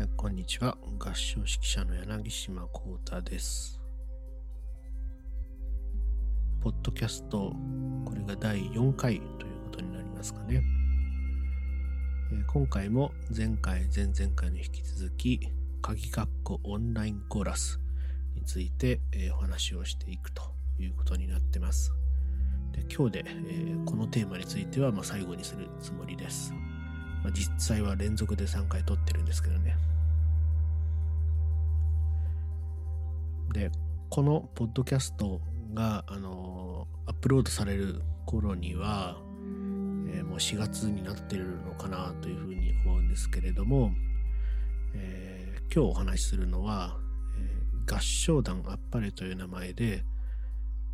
えーこんにちは。合唱指揮者の柳島幸太です。ポッドキャストこれが第4回ということになりますかね、えー今回も前回前々回の引き続き鍵括弧オンラインコーラスについて、えーお話をしていくということになってます。で今日で、えーこのテーマについてはまあ最後にするつもりです。まあ、実際は連続で3回撮ってるんですけどね。で、このポッドキャストが、あのーアップロードされる頃には、えーもう4月になってるのかなというふうに思うんですけれども、えー今日お話しするのは、え合唱団あっぱれという名前で、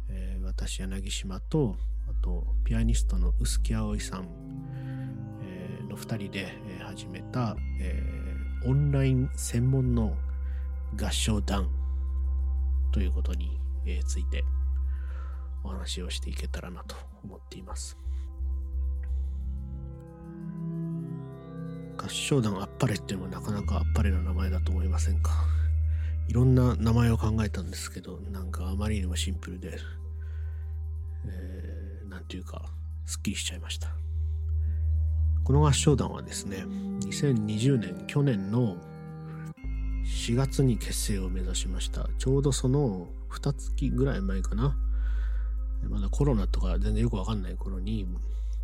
え私柳島とあとピアニストの臼木葵さんえーの2人で始めた、えーオンライン専門の合唱団ということについてお話をしていけたらなと思っています。合唱団あっぱれっていうのもなかなかあっぱれな名前だと思いませんか？いろんな名前を考えたんですけど、なんかあまりにもシンプルで、えーなんていうか、すっきりしちゃいました。この合唱団はですね、2020年、去年の4月に結成を目指しました。ちょうどその2月ぐらい前かな。まだコロナとか全然よくわかんない頃に、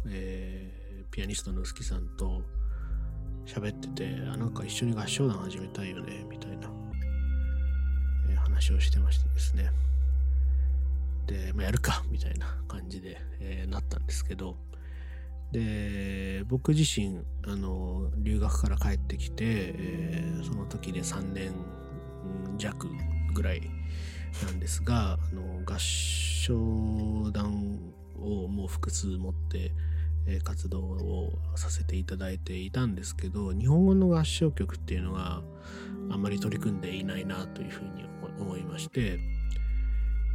えーピアニストの臼木さんと喋ってて、あ、なんか一緒に合唱団始めたいよね、みたいな、えー話をしてましてですね。で、まあ、やるか、みたいな感じで、えーなったんですけど、で僕自身あの留学から帰ってきて、えーその時で3年弱ぐらいなんですがあの合唱団をもう複数持って、え活動をさせていただいていたんですけど日本語の合唱曲っていうのがあんまり取り組んでいないなというふうに思思いまして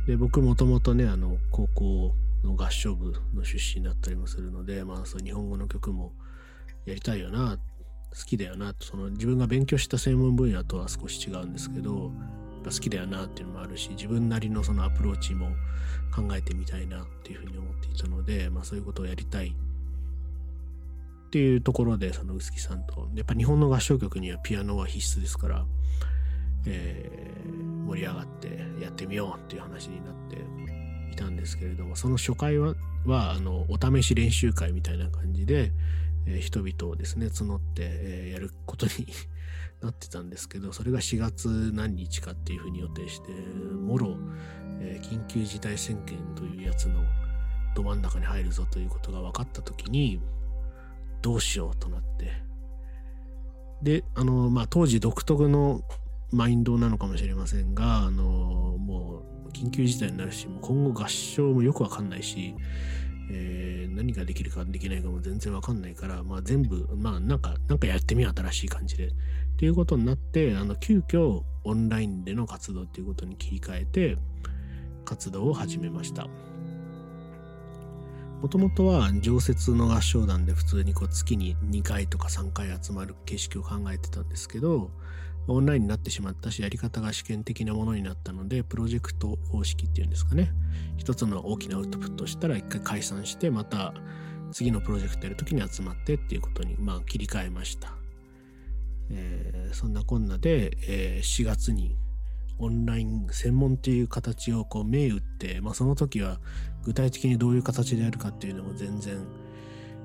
で僕もともとねあの高校の合唱部の出身だったりもするので、まあ、そう日本語の曲もやりたいよな好きだよなその自分が勉強した専門分野とは少し違うんですけど好きだよなっていうのもあるし自分なりのそのアプローチも考えてみたいなっていうふうに思っていたので、まあ、そういうことをやりたいっていうところでその臼木さんと。やっぱ日本の合唱曲にはピアノは必須ですから、えー盛り上がってやってみようっていう話になってたんですけれどもその初回はあのお試し練習会みたいな感じで、えー人々をですね募って、えーやることになってたんですけどそれが4月何日かっていうふうに予定してもろ、えー緊急事態宣言というやつのど真ん中に入るぞということが分かった時にどうしようとなって。であのまあ当時独特のマインドなのかもしれませんがあの緊急事態になるしもう今後合唱もよくわかんないし、えー何ができるかできないかも全然わかんないから、まあ、全部まあなんかなんかやってみよう新しい感じで。っていうことになってあの急遽オンラインでの活動っていうことに切り替えて活動を始めました。もともとは常設の合唱団で普通にこう月に2回とか3回集まる形式を考えてたんですけどオンラインになってしまったしやり方が試験的なものになったのでプロジェクト方式っていうんですかね。一つの大きなアウトプットしたら一回解散してまた次のプロジェクトやるときに集まってっていうことにまあ切り替えました、えーそんなこんなで、えー4月にオンライン専門っていう形をこう銘打って、まあ、その時は具体的にどういう形でやるかっていうのも全然、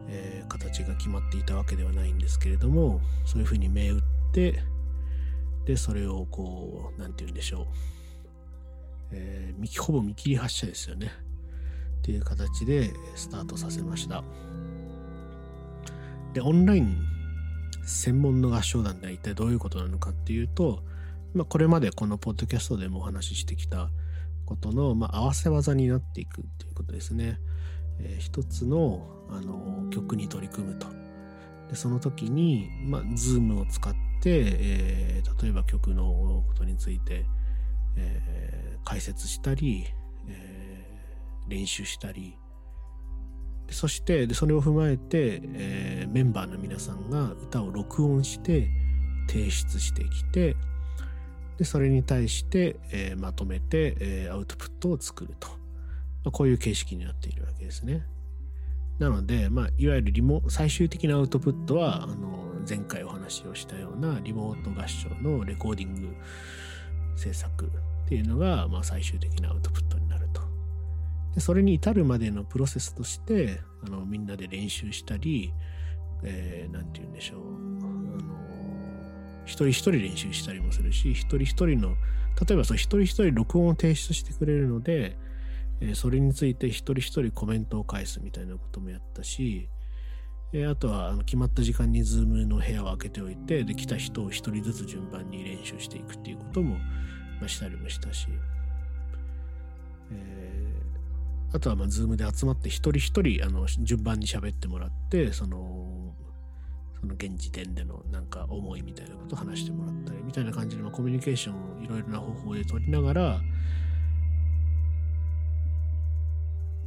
えー形が決まっていたわけではないんですけれどもそういうふうに銘打ってでそれをこうなんて言うんでしょう、えーほぼ見切り発車ですよね。っていう形でスタートさせました。でオンライン専門の合唱団では一体どういうことなのかっていうと、まあ、これまでこのポッドキャストでもお話ししてきたことの、まあ、合わせ技になっていくっていうことですね、えー一つのあの曲に取り組むと。でその時に、まあ、Zoom を使って、えー例えば曲のことについて、えー解説したり、えー練習したりそしてでそれを踏まえて、えメンバーの皆さんが歌を録音して提出してきてでそれに対して、え、まとめて、え、アウトプットを作ると、まあ、こういう形式になっているわけですね。なので、まあ、いわゆるリモ最終的なアウトプットはあの前回お話をしたようなリモート合唱のレコーディング制作っていうのが、まあ、最終的なアウトプットになると。でそれに至るまでのプロセスとしてあのみんなで練習したり何、えー、て言うんでしょうあの一人一人練習したりもするし一人一人の例えばその一人一人録音を提出してくれるので、えー、それについて一人一人コメントを返すみたいなこともやったし、え、あとはあの決まった時間にズームの部屋を開けておいてで来た人を一人ずつ順番に練習していくっていうことも、ま、したりもしたし、えー、あとはまあズームで集まって一人一人あの順番に喋ってもらってそのその現時点でのなんか思いみたいなことを話してもらったりみたいな感じで、まあ、コミュニケーションをいろいろな方法で取りながら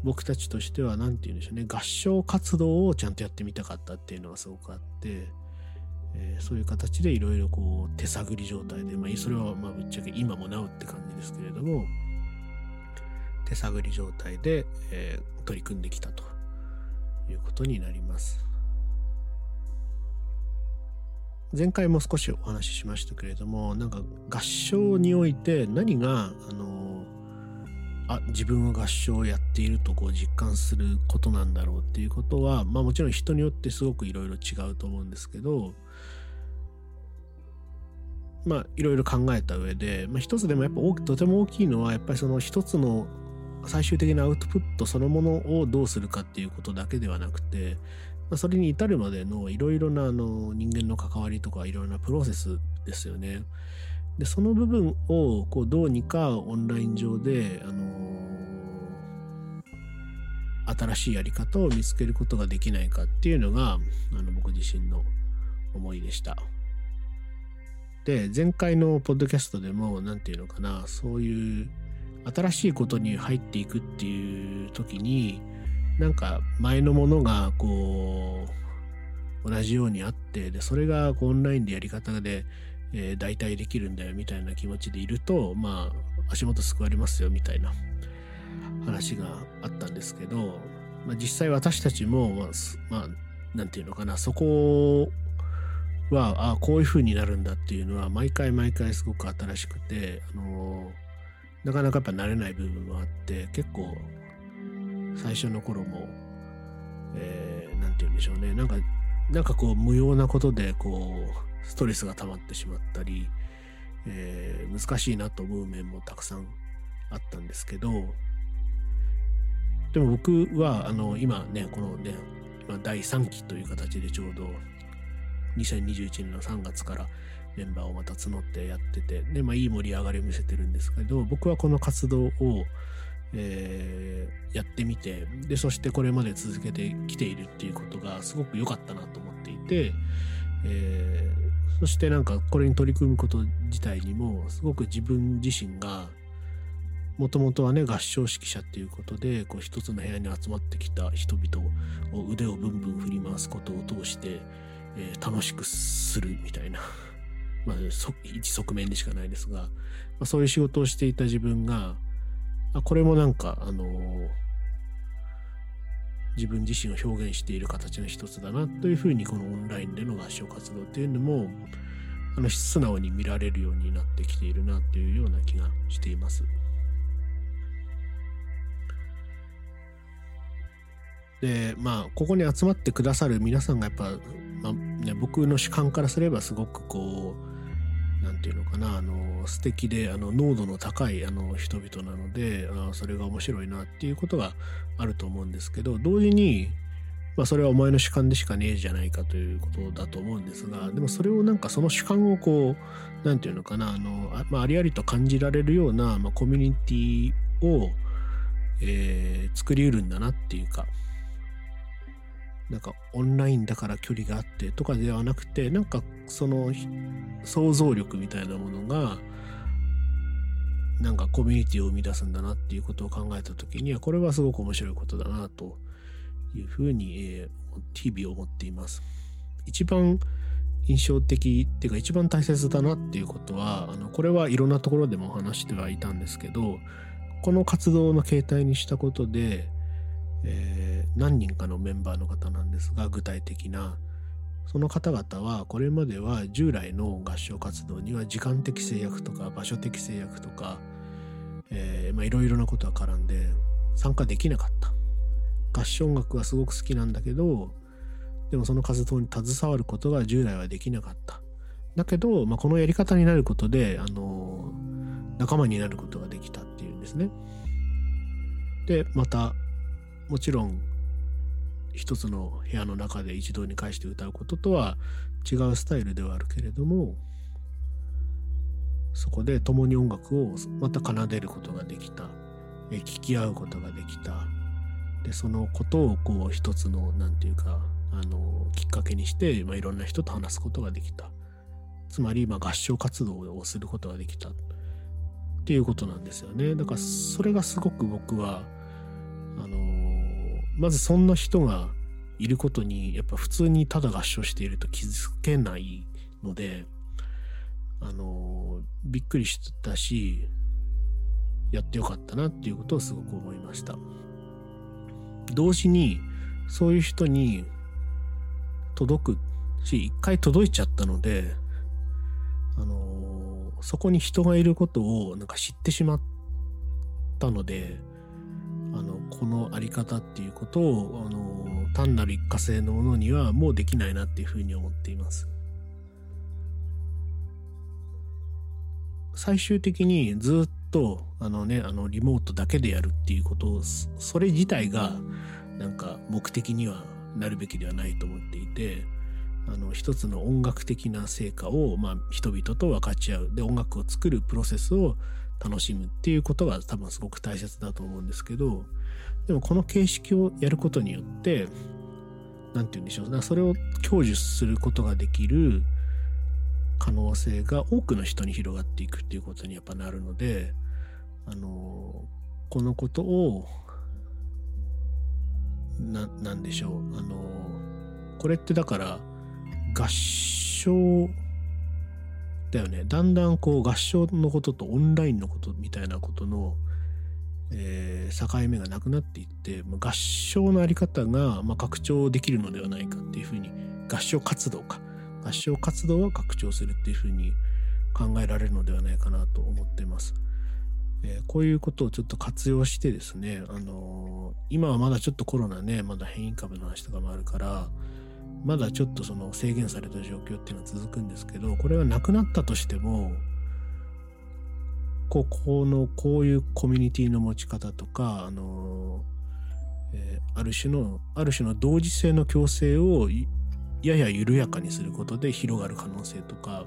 僕たちとしては何て言うんでしょうね合唱活動をちゃんとやってみたかったっていうのがすごくあって、えー、そういう形でいろいろこう手探り状態で、まあ、それはまあぶっちゃけ今もなおって感じですけれども手探り状態で、えー、取り組んできたということになります。前回も少しお話ししましたけれどもなんか合唱において何があのあ自分は合唱をやっているとこう実感することなんだろうっていうことはまあもちろん人によってすごくいろいろ違うと思うんですけどまあいろいろ考えた上で、まあ、一つでもやっぱ大きとても大きいのはやっぱりその一つの最終的なアウトプットそのものをどうするかっていうことだけではなくてまあ、それに至るまでのいろいろなあの人間の関わりとかいろいろなプロセスですよね。でその部分をこうどうにかオンライン上で、あのー、新しいやり方を見つけることができないかっていうのがあの僕自身の思いでした。で前回のポッドキャストでも何て言うのかなそういう新しいことに入っていくっていう時になんか前のものがこう同じようにあってでそれがこうオンラインでやり方で、えー、代替できるんだよみたいな気持ちでいるとまあ足元救われますよみたいな話があったんですけど、まあ、実際私たちもまあ、まあ、なんていうのかなそこはあこういう風になるんだっていうのは毎回毎回すごく新しくて、あのー、なかなかやっぱ慣れない部分もあって結構最初の頃も、えー、て言うんでしょうね。なんか、なんかこう、無用なことで、こう、ストレスが溜まってしまったり、えー、難しいなと思う面もたくさんあったんですけど、でも僕は、あの、今ね、このね、今第3期という形でちょうど2021年の3月からメンバーをまた募ってやってて、で、まあいい盛り上がりを見せてるんですけど、僕はこの活動を、えー、やってみてでそしてこれまで続けてきているっていうことがすごく良かったなと思っていて、えー、そしてなんかこれに取り組むこと自体にもすごく自分自身がもともとはね合唱指揮者っていうことでこう一つの部屋に集まってきた人々を腕をブンブン振り回すことを通して、えー、楽しくするみたいな。まあ、一側面でしかないですが、まあ、そういう仕事をしていた自分が、あこれもなんか、あのー、自分自身を表現している形の一つだなというふうにこのオンラインでの合唱活動っていうのもあの素直に見られるようになってきているなというような気がしています。でまあここに集まってくださる皆さんがやっぱ、まあね、僕の主観からすればすごくこう何て言うのかなあの素敵であの濃度の高いあの人々なのであそれが面白いなっていうことがあると思うんですけど同時に、まあ、それはお前の主観でしかねえじゃないかということだと思うんですがでもそれをなんかその主観をこう何て言うのかなあのあ,、まあ、ありありと感じられるような、まあ、コミュニティを、えー、作りうるんだなっていうかなんかオンラインだから距離があってとかではなくてなんかその想像力みたいなものがなんかコミュニティを生み出すんだなっていうことを考えた時にはこれはすごく面白いことだなというふうに、え、日々思っています。一番印象的っていうか一番大切だなっていうことはあのこれはいろんなところでも話してはいたんですけどこの活動の形態にしたことで、えー、何人かのメンバーの方なんですが具体的な。その方々はこれまでは従来の合唱活動には時間的制約とか場所的制約とかいろいろなことが絡んで参加できなかった。合唱音楽はすごく好きなんだけどでもその活動に携わることが従来はできなかった。だけど、まあ、このやり方になることであの仲間になることができたっていうんですね。でまたもちろん一つの部屋の中で一堂に会して歌うこととは違うスタイルではあるけれどもそこで共に音楽をまた奏でることができた。聴き合うことができた。でそのことをこう一つの何て言うかあのきっかけにして、まあ、いろんな人と話すことができた。つまり、ま、合唱活動をすることができた。っていうことなんですよね。だからそれがすごく僕はあのまずそんな人がいることにやっぱ普通にただ合唱していると気づけないのであのびっくりしたしやってよかったなっていうことをすごく思いました。同時にそういう人に届くし一回届いちゃったのであのそこに人がいることをなんか知ってしまったのでこのあり方っていうことをあの単なる一過性のものにはもうできないなっていうふうに思っています。最終的にずっとあのねあのリモートだけでやるっていうことをそれ自体がなんか目的にはなるべきではないと思っていてあの一つの音楽的な成果を、まあ、人々と分かち合う。で音楽を作るプロセスを楽しむっていうことが多分すごく大切だと思うんですけどでもこの形式をやることによって何て言うんでしょうそれを享受することができる可能性が多くの人に広がっていくっていうことにやっぱなるのであのこのことをななんでしょうあのこれってだから合唱だよねだんだんこう合唱のこととオンラインのことみたいなことの、えー、境目がなくなっていって合唱の在り方が、まあ、拡張できるのではないかっていうふうに合唱活動か合唱活動は拡張するっていうふうに考えられるのではないかなと思ってます。え、こういうことをちょっと活用してですね、あのー、今はまだちょっとコロナね、まだ変異株の話とかもあるから、まだちょっとその制限された状況っていうのは続くんですけど、これがなくなったとしても、ここのこういうコミュニティの持ち方とか、あの、えー、ある種の、ある種の同時性の強制をやや緩やかにすることで広がる可能性とか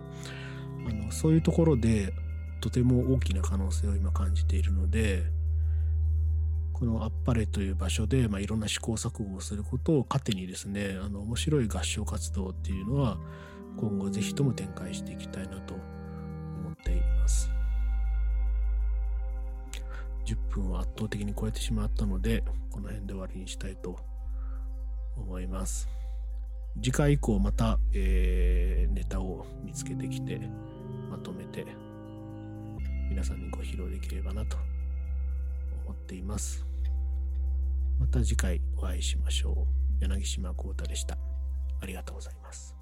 あのそういうところでとても大きな可能性を今感じているのでこのあっぱれという場所で、まあ、いろんな試行錯誤をすることを糧にですねあの面白い合唱活動っていうのは今後ぜひとも展開していきたいなと思っています。10分は圧倒的に超えてしまったのでこの辺で終わりにしたいと思います。次回以降また、えー、ネタを見つけてきてまとめて皆さんにご披露できればなと思っています。また次回お会いしましょう。柳島幸太でした。ありがとうございます。